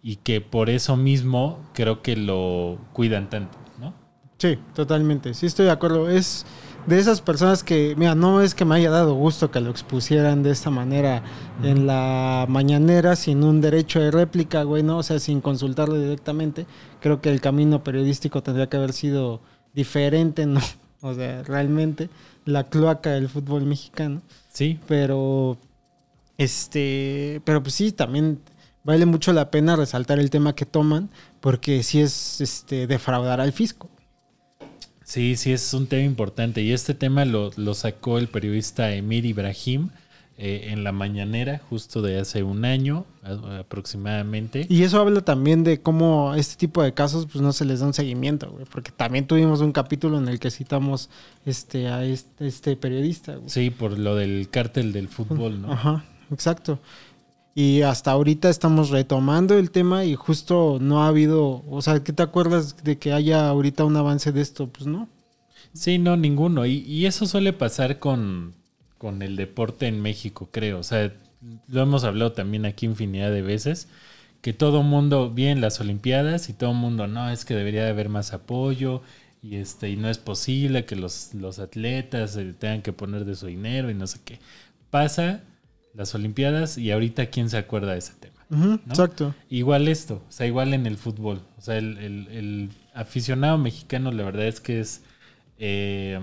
y que por eso mismo creo que lo cuidan tanto, ¿no?
Sí, totalmente. Sí, estoy de acuerdo. Es de esas personas que, mira, no es que me haya dado gusto que lo expusieran de esta manera en la mañanera sin un derecho de réplica, güey, ¿no? O sea, sin consultarlo directamente. Creo que el camino periodístico tendría que haber sido diferente, ¿no? O sea, realmente la cloaca del fútbol mexicano.
Sí.
Pero, este, pero pues sí, también vale mucho la pena resaltar el tema que toman, porque sí es este, defraudar al fisco.
Sí, sí, es un tema importante. Y este tema lo, sacó el periodista Emir Ibrahim eh, en la mañanera, justo de hace un año aproximadamente.
Y eso habla también de cómo este tipo de casos pues no se les da un seguimiento, güey, porque también tuvimos un capítulo en el que citamos este a este, este periodista, güey.
Sí, por lo del cártel del fútbol, ¿no?
Ajá, exacto. Y hasta ahorita estamos retomando el tema y justo no ha habido, o sea, ¿qué te acuerdas de que haya ahorita un avance de esto? Pues no.
Sí, no, ninguno. Y, y eso suele pasar con, con el deporte en México, creo. O sea, lo hemos hablado también aquí infinidad de veces, que todo mundo, bien las Olimpiadas y todo mundo, no, es que debería de haber más apoyo y, este, y no es posible que los, los atletas eh, tengan que poner de su dinero y no sé qué. Pasa las Olimpiadas y ahorita quién se acuerda de ese tema.
Exacto.
Igual esto, o sea, igual en el fútbol. O sea, el, el- el aficionado mexicano, la verdad es que es eh,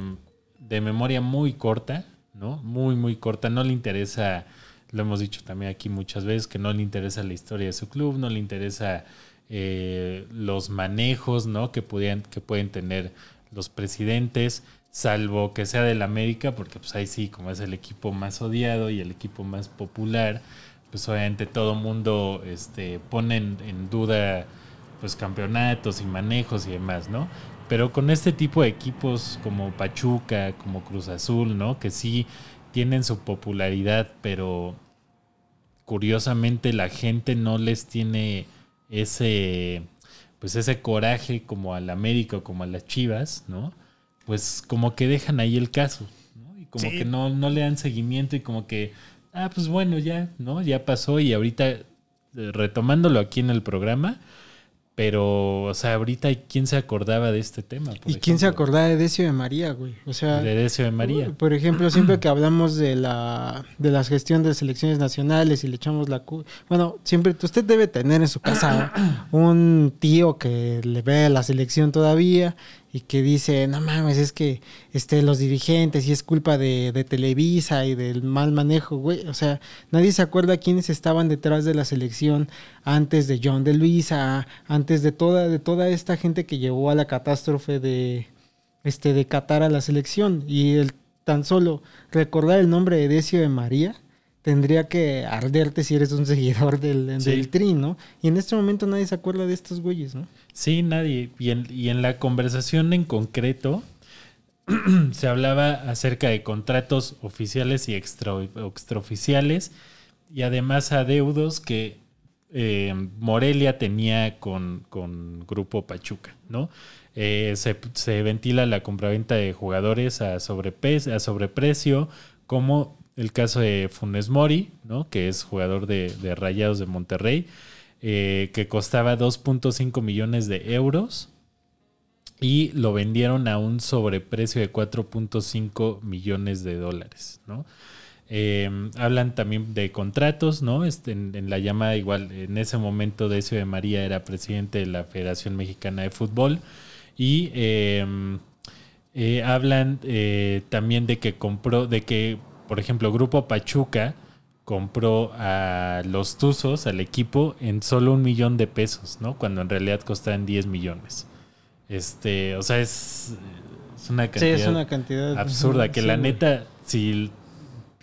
de memoria muy corta, ¿no? Muy, muy corta. No le interesa, lo hemos dicho también aquí muchas veces, que no le interesa la historia de su club, no le interesa eh, los manejos, ¿no? Que, podían, que pueden tener los presidentes, salvo que sea del América, porque pues ahí sí, como es el equipo más odiado y el equipo más popular, pues obviamente todo mundo este, pone en, en duda pues campeonatos y manejos y demás, ¿no? Pero con este tipo de equipos como Pachuca, como Cruz Azul, ¿no? Que sí tienen su popularidad, pero curiosamente la gente no les tiene ese pues ese coraje como al América o como a las Chivas, ¿no? Pues como que dejan ahí el caso, ¿no? Y como
Sí.
que no, no le dan seguimiento y como que, ah, pues bueno, ya, ¿no? Ya pasó y ahorita eh, retomándolo aquí en el programa, pero, o sea, ahorita ¿quién se acordaba de este tema? por
¿Y quién se acordaba de Decio de María, güey? O sea,
De Decio de María.
Por ejemplo, siempre (clears throat) que hablamos de la de la gestión de selecciones nacionales y le echamos la cu bueno, siempre usted debe tener en su casa (clears throat) un tío que le ve la selección todavía y que dice, no mames, es que este, los dirigentes y es culpa de, Televisa y del mal manejo, güey. O sea, nadie se acuerda quiénes estaban detrás de la selección antes de John de Luisa, antes de toda, de toda esta gente que llevó a la catástrofe de, este, de Qatar a la selección. Y el tan solo recordar el nombre de Decio de María tendría que arderte si eres un (laughs) seguidor del,
Sí.
del Tri, ¿no? Y en este momento nadie se acuerda de estos güeyes, ¿no?
Sí, nadie. Y en, y en la conversación en concreto (clears throat) se hablaba acerca de contratos oficiales y extra, extraoficiales y además adeudos que eh, Morelia tenía con, con Grupo Pachuca, ¿no? Eh, se, se ventila la compraventa de jugadores a, sobrepe- a sobreprecio, como el caso de Funes Mori, ¿no? que es jugador de, Rayados de Monterrey, eh, que costaba 2.5 millones de euros y lo vendieron a un sobreprecio de 4.5 millones de dólares, ¿no? Eh, hablan también de contratos, ¿no? Este, en, la llamada igual, en ese momento Decio de María era presidente de la Federación Mexicana de Fútbol y eh, eh, hablan eh, también de que compró, de que, por ejemplo, Grupo Pachuca compró a los Tuzos, al equipo, en solo un millón de pesos, ¿no? Cuando en realidad costaban 10 millones. Este, o sea, es, es una
Sí,
cantidad
es una cantidad
absurda que
sí,
la neta, si,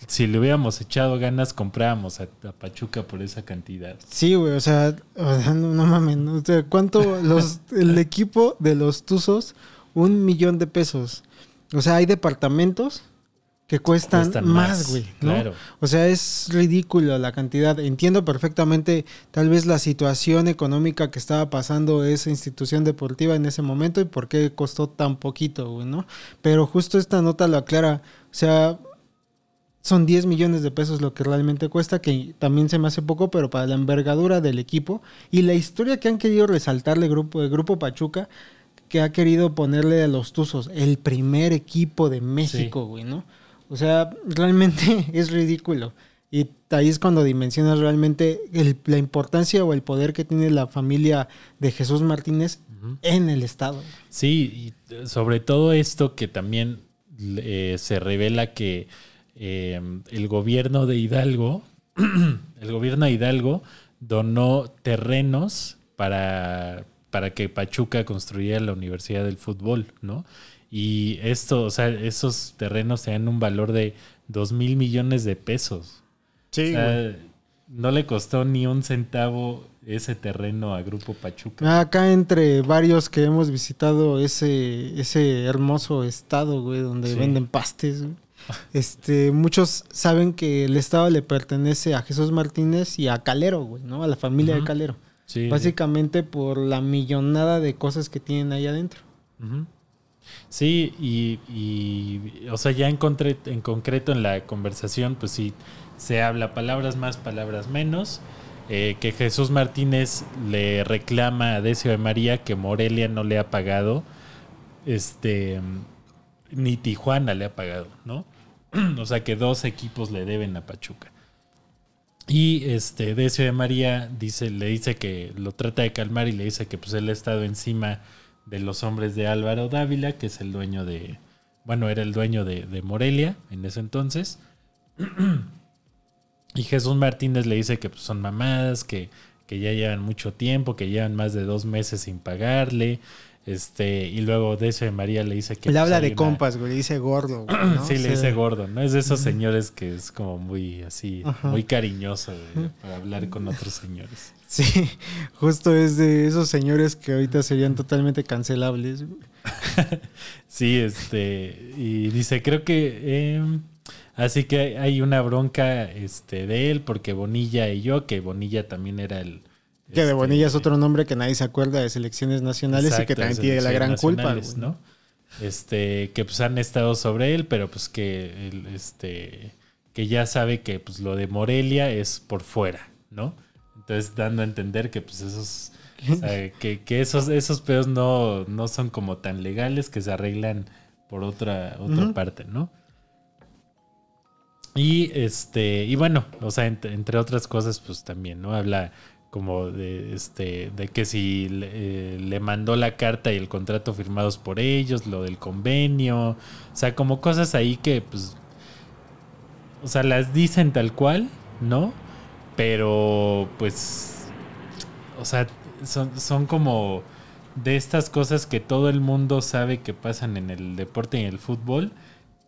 si le hubiéramos echado ganas, comprábamos a, a Pachuca por esa cantidad.
Sí, güey, o sea, o sea, no, no mames, ¿no? O sea, ¿cuánto los, el equipo de los Tuzos? Un millón de pesos. O sea, hay departamentos que cuestan,
Cuestan
más, güey, ¿no?
claro.
O sea, es ridículo la cantidad. Entiendo perfectamente tal vez la situación económica que estaba pasando esa institución deportiva en ese momento y por qué costó tan poquito, güey, ¿no? Pero justo esta nota lo aclara. O sea, son 10 millones de pesos lo que realmente cuesta, que también se me hace poco, pero para la envergadura del equipo y la historia que han querido resaltarle grupo de Grupo Pachuca, que ha querido ponerle a los Tuzos el primer equipo de México, güey, ¿no? O sea, realmente (laughs) es ridículo. Y ahí es cuando dimensionas realmente el- la importancia o el poder que tiene la familia de Jesús Martínez en el Estado.
Sí, y eh, sobre todo esto que también eh, se revela que eh, el gobierno de Hidalgo, (clears throat) el gobierno de Hidalgo donó terrenos para, para que Pachuca construyera la Universidad del Fútbol, ¿no? Y esto, o sea, esos terrenos tenían un valor de 2 mil millones de pesos.
Sí,
O sea, no le costó ni un centavo ese terreno a Grupo Pachuca.
Acá entre varios que hemos visitado ese, ese hermoso estado, güey, donde
Sí.
venden pastes, güey. Este, muchos saben que el estado le pertenece a Jesús Martínez y a Calero, güey, ¿no? A la familia de. Calero.
Sí,
Básicamente por la millonada de cosas que tienen ahí adentro.
Sí, y, y, o sea, ya encontré en concreto en la conversación, pues sí, se habla palabras más, palabras menos, eh, que Jesús Martínez le reclama a Decio de María que Morelia no le ha pagado, este, ni Tijuana le ha pagado, ¿no? (clears throat) o sea, que dos equipos le deben a Pachuca. Y este Decio de María dice, le dice que lo trata de calmar y le dice que pues él ha estado encima de los hombres de Álvaro Dávila, que es el dueño de, bueno, era el dueño de, de Morelia en ese entonces. (clears throat) Y Jesús Martínez le dice que pues, son mamadas, que, que ya llevan mucho tiempo, que llevan más de dos meses sin pagarle. Este, y luego de María le dice que.
le
pues,
habla de
una-
compas, güey, le dice gordo, güey, (clears throat) ¿no?
Sí,
O
le dice gordo, ¿no? Es de esos señores que es como muy así,
Ajá.
muy cariñoso güey, para hablar con otros señores.
Sí, (laughs) justo es de esos señores que ahorita serían totalmente cancelables. güey. (laughs)
Sí, este, y dice, creo que, eh, así que hay una bronca este, de él, porque Bonilla y yo, que Bonilla también era el...
Que de
este,
Bonilla es otro nombre que nadie se acuerda de selecciones nacionales y que también tiene la gran culpa.
nacionales,
güey.
¿no? Este, que pues han estado sobre él, pero pues que, este, que ya sabe que pues lo de Morelia es por fuera, ¿no? Entonces dando a entender que pues esos... o sea, (laughs) que, que esos, esos pedos no, no son como tan legales que se arreglan por otra, otra parte, ¿no? Y este, y bueno, o sea, entre, entre otras cosas, pues también, ¿no? Habla como de este, de que si le, eh, le mandó la carta y el contrato firmados por ellos, lo del convenio, o sea, como cosas ahí que, pues, o sea, las dicen tal cual, ¿no? Pero, pues, o sea, son, son como de estas cosas que todo el mundo sabe que pasan en el deporte y en el fútbol,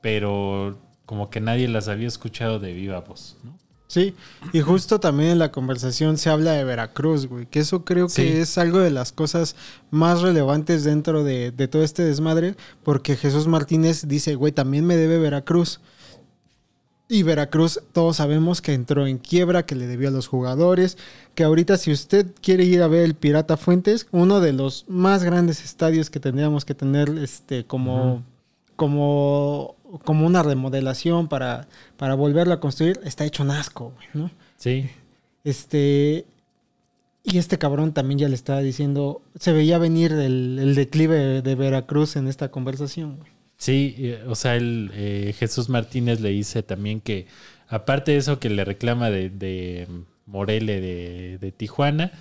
pero como que nadie las había escuchado de viva voz, ¿no?
Sí, y justo también en la conversación se habla de Veracruz, güey, que eso creo
Sí.
que es algo de las cosas más relevantes dentro de, de todo este desmadre, porque Jesús Martínez dice, güey, también me debe Veracruz. Y Veracruz, todos sabemos que entró en quiebra, que le debió a los jugadores, que ahorita si usted quiere ir a ver el Pirata Fuentes, uno de los más grandes estadios que tendríamos que tener este como, como, como una remodelación para, para volverlo a construir, está hecho un asco, güey, ¿no?
Sí,
Este. Y este cabrón también ya le estaba diciendo. Se veía venir el, el declive de Veracruz en esta conversación, güey.
Sí, eh, o sea, el, eh, Jesús Martínez le dice también que, aparte de eso que le reclama de, de Morele de, de Tijuana,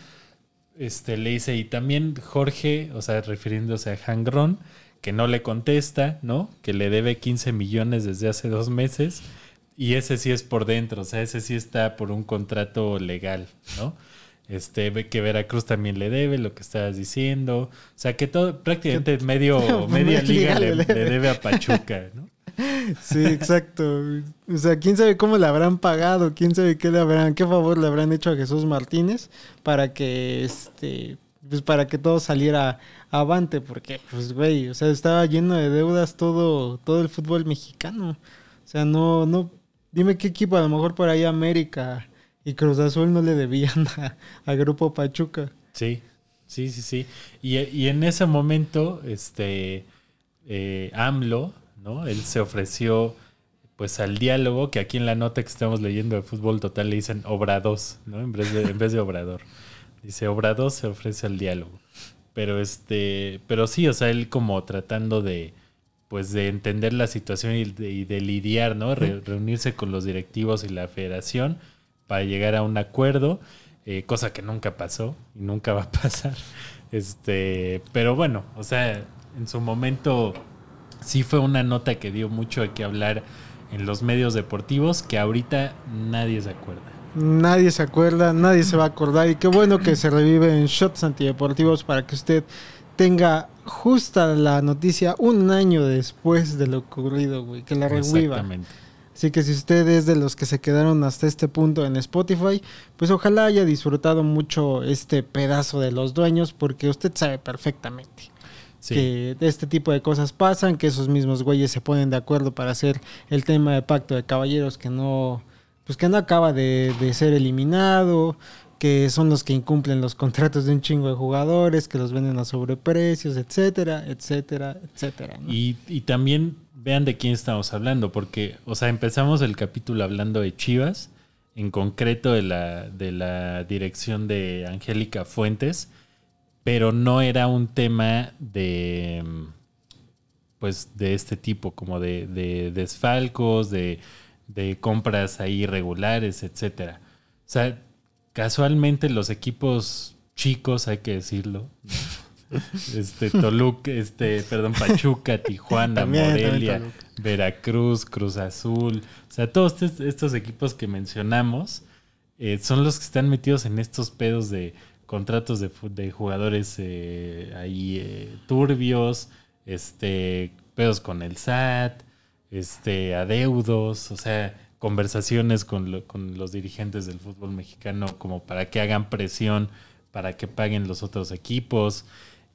este, le dice, y también Jorge, o sea, refiriéndose a Hangrón, que no le contesta, ¿no? Que le debe 15 millones desde hace dos meses, y ese sí es por dentro, o sea, ese sí está por un contrato legal, ¿no? Este, que Veracruz también le debe lo que estabas diciendo. O sea, que todo, prácticamente medio, (laughs) media liga le, le debe a Pachuca, ¿no?
Sí, exacto. O sea, quién sabe cómo le habrán pagado, quién sabe qué le habrán, qué favor le habrán hecho a Jesús Martínez para que este. Pues para que todo saliera avante, porque, pues, güey, o sea, estaba lleno de deudas todo, todo el fútbol mexicano. O sea, no, no, dime qué equipo, a lo mejor por ahí América y Cruz Azul no le debían (laughs) a, a Grupo Pachuca.
Sí, sí, sí, sí. Y, y en ese momento, este, eh, AMLO, ¿no? Él se ofreció, pues, al diálogo, que aquí en la nota que estamos leyendo de Fútbol Total le dicen Obrados, ¿no? En vez de, en vez de Obrador. Dice, Obrados se ofrece al diálogo. Pero este, pero sí, o sea, él como tratando de, pues, de entender la situación y de, y de lidiar, ¿no? Re- reunirse con los directivos y la federación para llegar a un acuerdo, eh, cosa que nunca pasó y nunca va a pasar. (laughs) Este, pero bueno, o sea, en su momento sí fue una nota que dio mucho de qué hablar en los medios deportivos que ahorita nadie se acuerda.
Nadie se acuerda, nadie se va a acordar. Y qué bueno que se revive en Shots Antideportivos para que usted tenga justa la noticia un año después de lo ocurrido, güey. Que la reviva.
Exactamente.
Así que si usted es de los que se quedaron hasta este punto en Spotify, pues ojalá haya disfrutado mucho este pedazo de los dueños, porque usted sabe perfectamente
Sí.
que este tipo de cosas pasan, que esos mismos güeyes se ponen de acuerdo para hacer el tema de pacto de caballeros que no, pues que no acaba de, de ser eliminado, que son los que incumplen los contratos de un chingo de jugadores, que los venden a sobreprecios, etcétera, etcétera, etcétera.
Y, y también vean de quién estamos hablando, porque, o sea, empezamos el capítulo hablando de Chivas, en concreto de la, de la dirección de Angélica Fuentes, pero no era un tema de, pues, de este tipo, como de, de desfalcos, de, de compras ahí irregulares, etcétera. O sea, casualmente los equipos chicos, hay que decirlo, (laughs) este Toluca, este, perdón, Pachuca, (laughs) Tijuana,
También,
Morelia. Veracruz, Cruz Azul, o sea, todos estos, estos equipos que mencionamos eh, son los que están metidos en estos pedos de contratos de, de jugadores eh, ahí eh, turbios, este, pedos con el SAT, este, adeudos, o sea, conversaciones con, lo- con los dirigentes del fútbol mexicano como para que hagan presión para que paguen los otros equipos.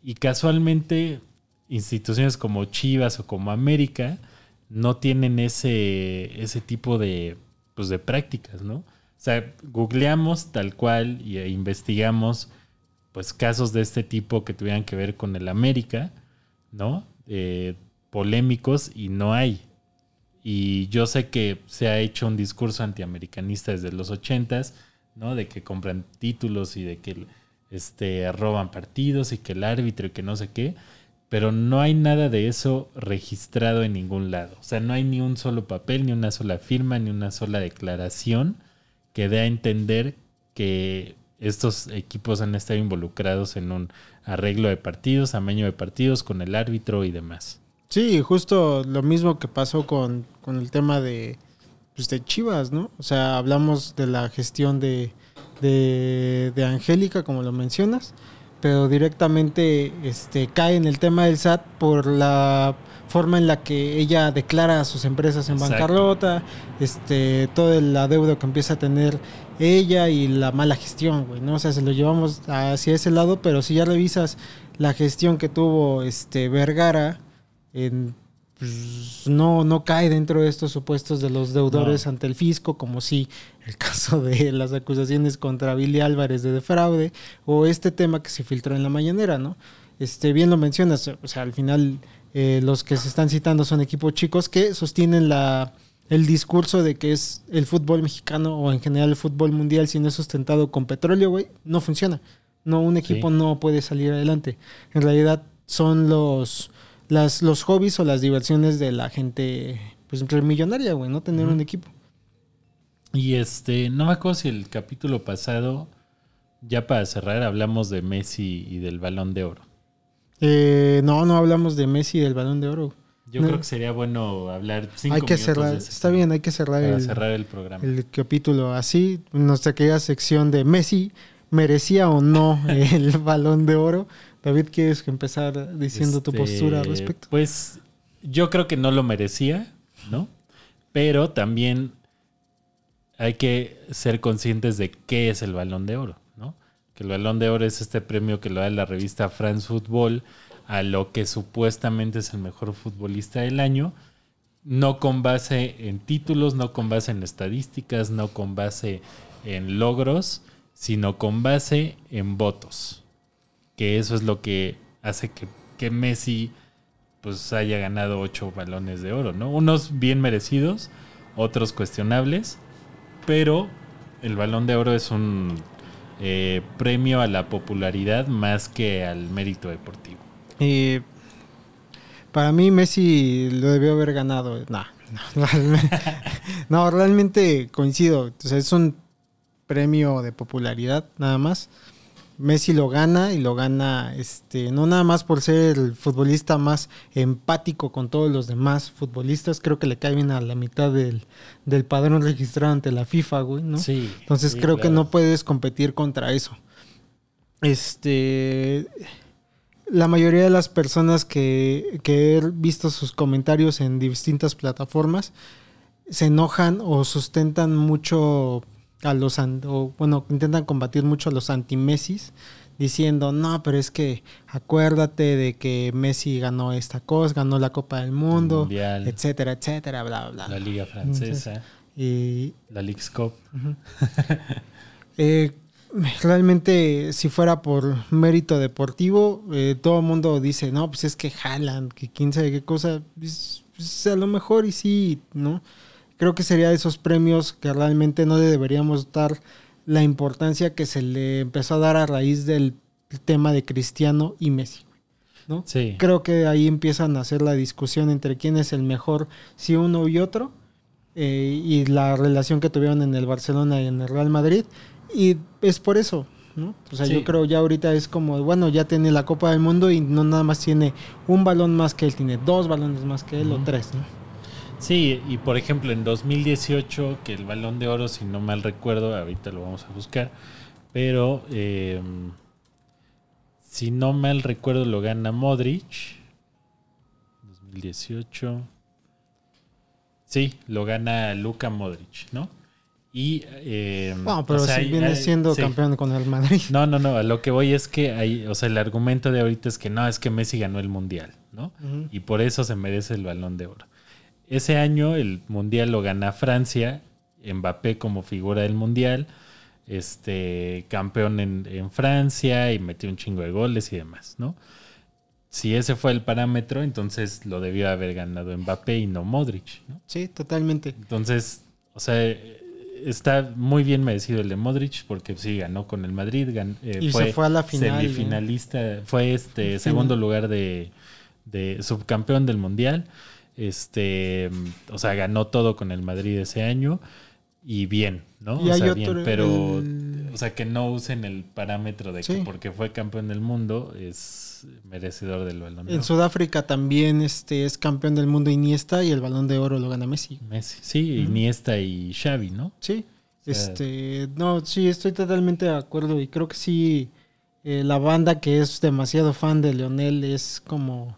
Y casualmente instituciones como Chivas o como América no tienen ese, ese tipo de, pues, de prácticas, ¿no? O sea, googleamos tal cual e investigamos pues casos de este tipo que tuvieran que ver con el América, ¿no? Eh, polémicos y no hay. Y yo sé que se ha hecho un discurso antiamericanista desde los ochentas, ¿no? De que compran títulos y de que este, roban partidos y que el árbitro y que no sé qué. Pero no hay nada de eso registrado en ningún lado. O sea, no hay ni un solo papel, ni una sola firma, ni una sola declaración que dé a entender que estos equipos han estado involucrados en un arreglo de partidos, amaño de partidos con el árbitro y demás.
Sí, justo lo mismo que pasó con, con el tema de, pues, de Chivas, ¿no? O sea, hablamos de la gestión de, de, de Angélica, como lo mencionas, pero directamente este, cae en el tema del SAT por la forma en la que ella declara a sus empresas en
Exacto.
bancarrota, este, todo el adeudo que empieza a tener ella y la mala gestión, güey, ¿no? O sea, se lo llevamos hacia ese lado, pero si ya revisas la gestión que tuvo este Vergara, en, pues, no, no cae dentro de estos supuestos de los deudores
No.
ante el fisco, como si el (laughs) caso de las acusaciones contra Billy Álvarez de fraude o este tema que se filtró en la mañanera, ¿no? Este, bien lo mencionas, o sea, al final eh, los que se están citando son equipos chicos que sostienen la, el discurso de que es el fútbol mexicano o en general el fútbol mundial si no es sustentado con petróleo, güey, no funciona. No, un equipo
Sí.
no puede salir adelante. En realidad son los, las, los hobbies o las diversiones de la gente pues millonaria, güey, no tener un equipo.
Y este, no me acuerdo si el capítulo pasado, ya para cerrar, hablamos de Messi y del balón de oro.
Eh, no, no hablamos de Messi y del balón de oro.
Yo
No.
creo que sería bueno hablar cinco
hay que
minutos
cerrar,
de ese
está bien, hay que cerrar
para
el,
cerrar el programa.
el capítulo así. Nuestra querida sección de Messi, ¿merecía o no (laughs) el balón de oro? David, ¿quieres empezar diciendo tu
Este,
postura al respecto?
Pues yo creo que no lo merecía, ¿no? Pero también hay que ser conscientes de qué es el balón de oro, ¿no? Que el balón de oro es este premio que lo da la revista France Football a lo que supuestamente es el mejor futbolista del año, no con base en títulos, no con base en estadísticas, no con base en logros, sino con base en votos que eso es lo que hace que, que Messi pues haya ganado ocho balones de oro, ¿no? Unos bien merecidos, otros cuestionables, pero el balón de oro es un eh, premio a la popularidad más que al mérito deportivo.
Eh, para mí Messi lo debió haber ganado. No, no, realmente (laughs) coincido. Es un premio de popularidad nada más. Messi lo gana y lo gana este no nada más por ser el futbolista más empático con todos los demás futbolistas, creo que le cae bien a la mitad del, del padrón registrado ante la FIFA, güey, ¿no?
Sí.
Entonces
sí,
creo que no puedes competir contra eso. Este. La mayoría de las personas que, que he visto sus comentarios en distintas plataformas se enojan o sustentan mucho a los, o bueno, intentan combatir mucho a los anti-Messis diciendo, no, pero es que acuérdate de que Messi ganó esta cosa, ganó la Copa del Mundo,
Mundial.
etcétera, etcétera, bla, bla,
La. Liga Francesa,
Y
la League's Cup. (laughs)
Eh, realmente, si fuera por mérito deportivo, eh, todo el mundo dice, no, pues es que Haaland, que quién sabe qué cosa. Pues, pues, a lo mejor y sí, ¿no? Creo que sería de esos premios que realmente no le deberíamos dar la importancia que se le empezó a dar a raíz del tema de Cristiano y Messi. ¿no?
Sí.
Creo que ahí empiezan a hacer la discusión entre quién es el mejor, si uno y otro, eh, y la relación que tuvieron en el Barcelona y en el Real Madrid. Y es por eso, ¿no? O sea,
Sí.
yo creo ya ahorita es como, bueno, ya tiene la Copa del Mundo y no nada más tiene un balón más que él, tiene dos balones más que él o tres, ¿no?
Sí, y por ejemplo en 2018, que el balón de oro, si no mal recuerdo, ahorita lo vamos a buscar, pero eh, si no mal recuerdo lo gana Modric. 2018. Sí, lo gana Luka Modric, ¿no? Y... eh,
No, pero
o sea,
si viene
hay-
siendo
sí.
campeón con el Madrid.
No, no, no, a lo que voy es que hay, o sea, el argumento de ahorita es que no, es que Messi ganó el Mundial, ¿no? Y por eso se merece el balón de oro. Ese año el mundial lo gana Francia, Mbappé como figura del mundial, este campeón en, en Francia y metió un chingo de goles y demás, ¿no? Si ese fue el parámetro, entonces lo debió haber ganado Mbappé y no Modric, ¿no?
Sí, totalmente.
Entonces, o sea, está muy bien merecido el de Modric porque sí ganó con el Madrid, gan- eh,
Y se fue a la final, ¿eh?
semifinalista, fue este segundo lugar de, de subcampeón del mundial. Este, o sea, ganó todo con el Madrid ese año y bien, ¿no?
Y
o sea, bien, pero
el-
o sea, que no usen el parámetro de que porque fue campeón del mundo es merecedor del balón. de
En
oro.
Sudáfrica también este es campeón del mundo Iniesta y el balón de oro lo gana Messi.
Messi, sí. Iniesta y Xavi, ¿no?
Sí.
O sea,
Este, no, sí, estoy totalmente de acuerdo y creo que sí, eh, la banda que es demasiado fan de Leonel es como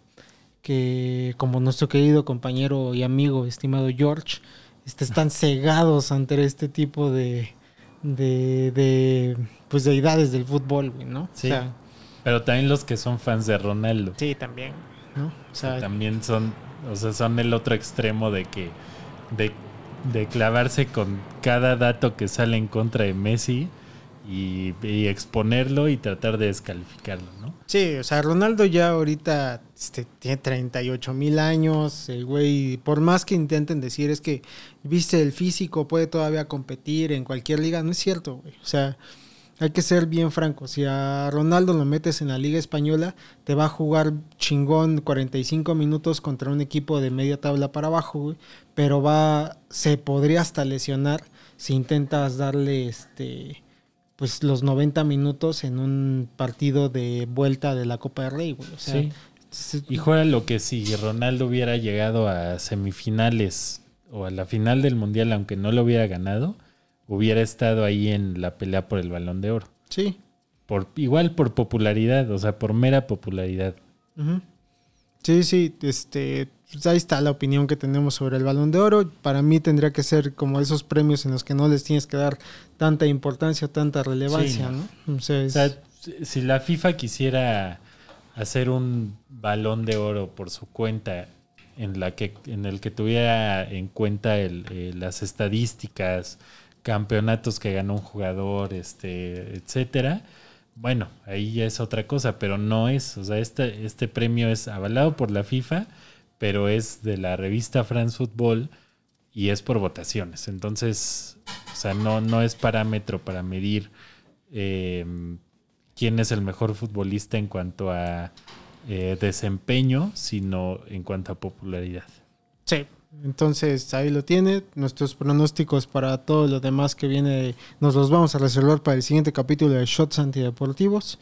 que, como nuestro querido compañero y amigo, estimado George, este, están cegados ante este tipo de, de, de pues, deidades del fútbol, güey, ¿no?
Sí.
O sea,
Pero también los que son fans de Ronaldo.
sí, también, ¿no? O
que
sea,
también son, o sea, son el otro extremo de que de, de clavarse con cada dato que sale en contra de Messi y, exponerlo y tratar de descalificarlo, ¿no?
Sí, o sea, Ronaldo ya ahorita este, tiene 38 mil años, el güey, por más que intenten decir es que, viste, el físico puede todavía competir en cualquier liga, no es cierto, güey. O sea, hay que ser bien francos. Si a Ronaldo lo metes en la liga española, te va a jugar chingón 45 minutos contra un equipo de media tabla para abajo, güey. Pero va, se podría hasta lesionar si intentas darle este pues los 90 minutos en un partido de vuelta de la Copa del Rey, güey. O sea,
Sí.
se-
Y juega lo que si Ronaldo hubiera llegado a semifinales o a la final del Mundial, aunque no lo hubiera ganado, hubiera estado ahí en la pelea por el balón de oro.
sí.
Por, igual por popularidad, o sea, por mera popularidad.
Sí, sí, este, pues ahí está la opinión que tenemos sobre el Balón de Oro. Para mí tendría que ser como esos premios en los que no les tienes que dar tanta importancia, tanta relevancia,
Sí,
¿no? O sea,
si- si la FIFA quisiera hacer un balón de oro por su cuenta en la que en el que tuviera en cuenta el, eh, las estadísticas, campeonatos que ganó un jugador, este, etcétera, bueno, ahí ya es otra cosa, pero no es, o sea, este, este premio es avalado por la FIFA, pero es de la revista France Football y es por votaciones. Entonces, o sea, no, no es parámetro para medir eh, quién es el mejor futbolista en cuanto a eh, desempeño, sino en cuanto a popularidad.
Sí. Entonces ahí lo tiene. Nuestros pronósticos para todo lo demás que viene nos los vamos a reservar para el siguiente capítulo de Shots Antideportivos.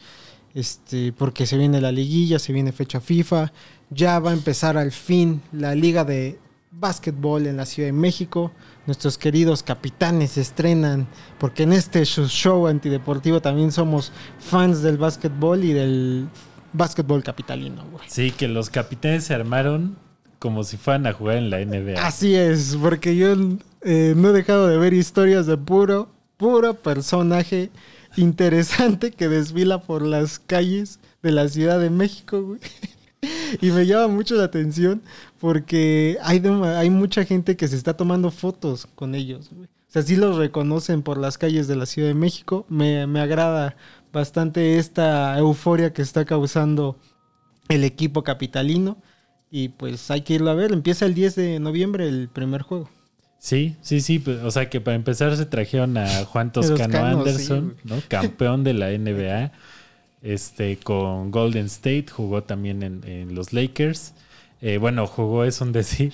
Este, porque se viene la liguilla, se viene fecha FIFA. Ya va a empezar al fin la liga de básquetbol en la Ciudad de México. Nuestros queridos capitanes se estrenan. Porque en este show- antideportivo también somos fans del básquetbol y del básquetbol capitalino, güey.
Sí, que los capitanes se armaron como si fueran a jugar en la NBA.
Así es, porque yo eh, no he dejado de ver historias de puro, puro personaje interesante que desfila por las calles de la Ciudad de México. (laughs) Y me llama mucho la atención porque hay, dem- hay mucha gente que se está tomando fotos con ellos, güey. O sea, sí los reconocen por las calles de la Ciudad de México. Me, me agrada bastante esta euforia que está causando el equipo capitalino. Y pues hay que irlo a ver. Empieza el 10 de noviembre el primer juego.
Sí, sí, sí. pues, O sea que para empezar se trajeron a Juan (laughs) Toscano
sí,
Anderson, ¿no? Campeón de la NBA. Este, con Golden State, jugó también en, en los Lakers. Eh, bueno, jugó es un decir.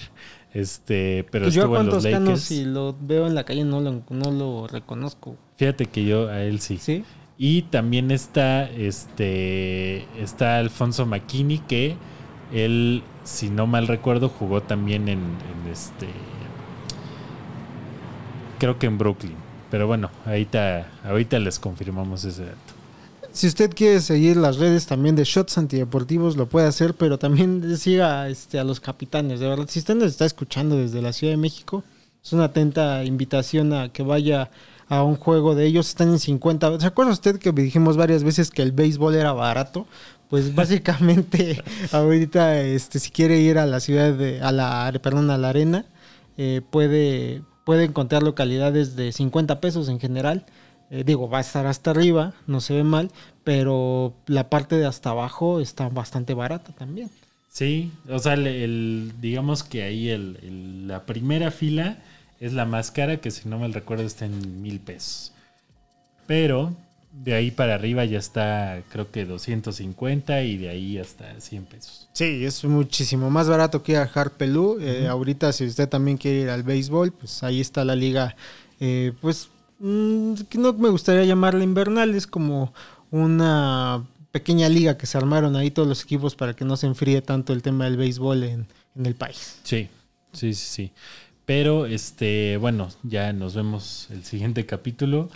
Este, pero
Pues yo a
estuvo en los
Toscano,
Lakers.
si lo veo en la calle, no lo, no lo reconozco.
Fíjate que yo a él sí.
¿Sí?
Y también está este está Alfonso McKinney que él, si no mal recuerdo, jugó también en, en este creo que en Brooklyn. Pero bueno, ahorita, ahorita les confirmamos ese dato.
Si usted quiere seguir las redes también de Shots Antideportivos, lo puede hacer, pero también (laughs) siga este, a los capitanes. De verdad, si usted nos está escuchando desde la Ciudad de México, es una atenta invitación a que vaya a un juego de ellos. Están en 50. ¿Se acuerda usted que dijimos varias veces que el béisbol era barato? Pues (laughs) básicamente (laughs) ahorita, este, si quiere ir a la ciudad de, a la, perdón, a la arena, eh, puede, puede encontrar localidades de 50 pesos en general. Eh, digo, va a estar hasta arriba, no se ve mal, pero la parte de hasta abajo está bastante barata también.
Sí, o sea, el, digamos que ahí el, la primera fila es la más cara, que si no mal recuerdo está en mil pesos. Pero de ahí para arriba ya está, creo que 250 y de ahí hasta 100 pesos.
Sí, es muchísimo más barato que ir a Harpelú. Eh, Ahorita, si usted también quiere ir al béisbol, pues ahí está la liga. eh, pues mm, no me gustaría llamarla invernal, es como una pequeña liga que se armaron ahí todos los equipos para que no se enfríe tanto el tema del béisbol en, en el país.
Sí, sí, sí, sí. Pero, este, bueno, ya nos vemos el siguiente capítulo.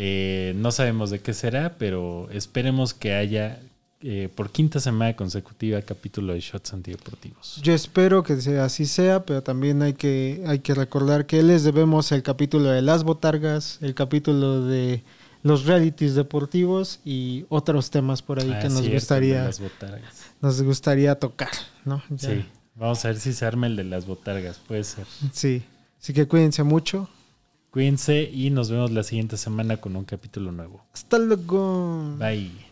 Eh, no sabemos de qué será, pero esperemos que haya eh, por quinta semana consecutiva capítulo de Shots Antideportivos.
Yo espero que sea así sea, pero también hay que, hay que recordar que les debemos el capítulo de las botargas, el capítulo de los realities deportivos y otros temas por ahí
Ah,
que nos
cierto,
gustaría nos gustaría tocar, ¿no? Ya.
Sí, vamos a ver si se arma el de las botargas, puede ser.
Sí. Así que cuídense mucho.
Cuídense y nos vemos la siguiente semana con un capítulo nuevo.
Hasta luego.
Bye.